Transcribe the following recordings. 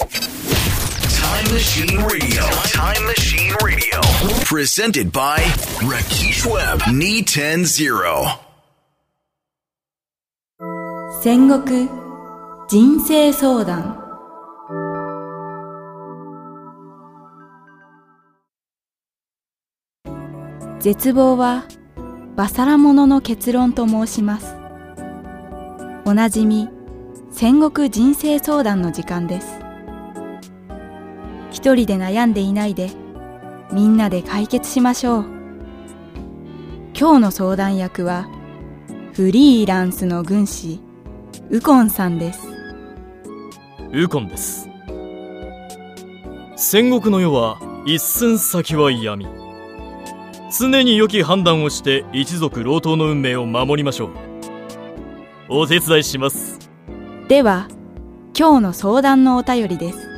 Time Machine Radio. Time Machine Radio. Presented by Rakesh Webb. Knee 10 0. 戦国人生相談絶望はバサラ者の結論と申しますおなじみ戦国人生相談の時間です一人で悩んでいないでみんなで解決しましょう。今日の相談役はフリーランスの軍師ウコンさんです。ウコンです。戦国の世は一寸先は闇。常に良き判断をして一族老頭の運命を守りましょう。お手伝いします。では今日の相談のお便りです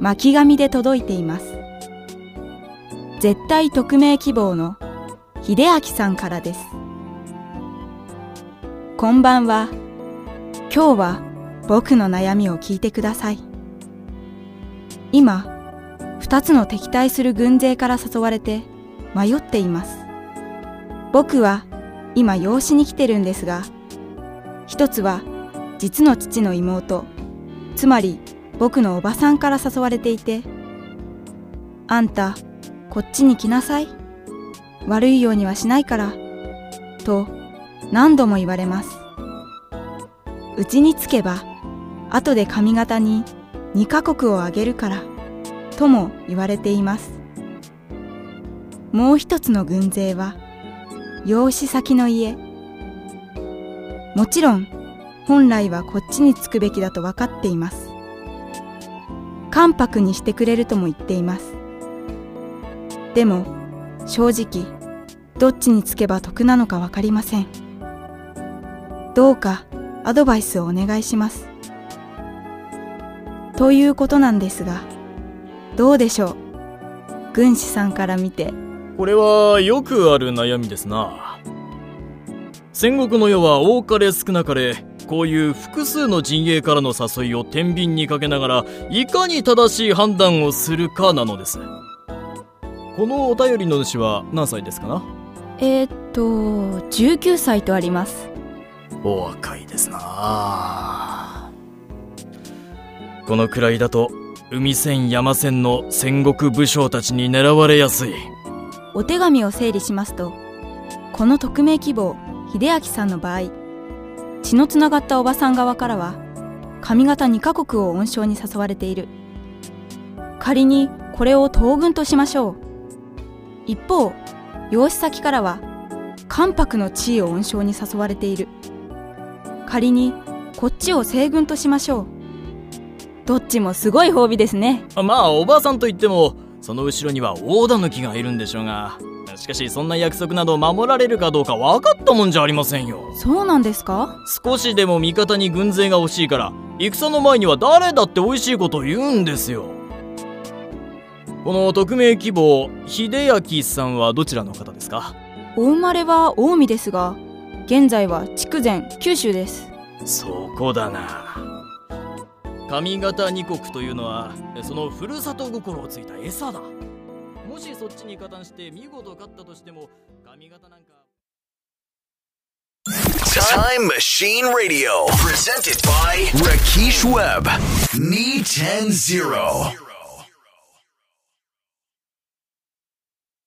巻紙で届いています。絶対匿名希望の秀明さんからです。こんばんは。今日は僕の悩みを聞いてください。今二つの敵対する軍勢から誘われて迷っています。僕は今養子に来てるんですが一つは実の父の妹。つまり僕のおばさんから誘われていてあんたこっちに来なさい。悪いようにはしないからと何度も言われます。うちに着けば後で髪型に2カ国をあげるからとも言われています。もう一つの軍勢は養子先の家。もちろん本来はこっちに着くべきだと分かっています。関白にしてくれるとも言っています。でも正直どっちにつけば得なのか分かりません。どうかアドバイスをお願いします。ということなんですがどうでしょう？軍師さんから見て。これはよくある悩みですな。戦国の世は多かれ少なかれこういう複数の陣営からの誘いを天秤にかけながらいかに正しい判断をするかなのです。このお便りの主は何歳ですかな？えー、っと19歳とあります。お若いですな。このくらいだと海戦山戦の戦国武将たちに狙われやすい。お手紙を整理しますとこの匿名希望秀明さんの場合血のつながったおばさん側からは上方2カ国を温床に誘われている。仮にこれを東軍としましょう。一方養子先からは関白の地位を温床に誘われている。仮にこっちを西軍としましょう。どっちもすごい褒美ですね。まあおばあさんといってもその後ろには大狸がいるんでしょうが。しかしそんな約束など守られるかどうか分かったもんじゃありませんよ。そうなんですか？少しでも味方に軍勢が欲しいから戦の前には誰だって美味しいことを言うんですよ。この匿名希望秀明さんはどちらの方ですか？お生まれは近江ですが現在は筑前九州です。そこだな。上方二国というのはそのふるさと心をついた餌だもしそっちに加担して見事勝ったとしても髪型なんか Time Machine Radio. Presented by Rakesh Webb. Knee 10 0.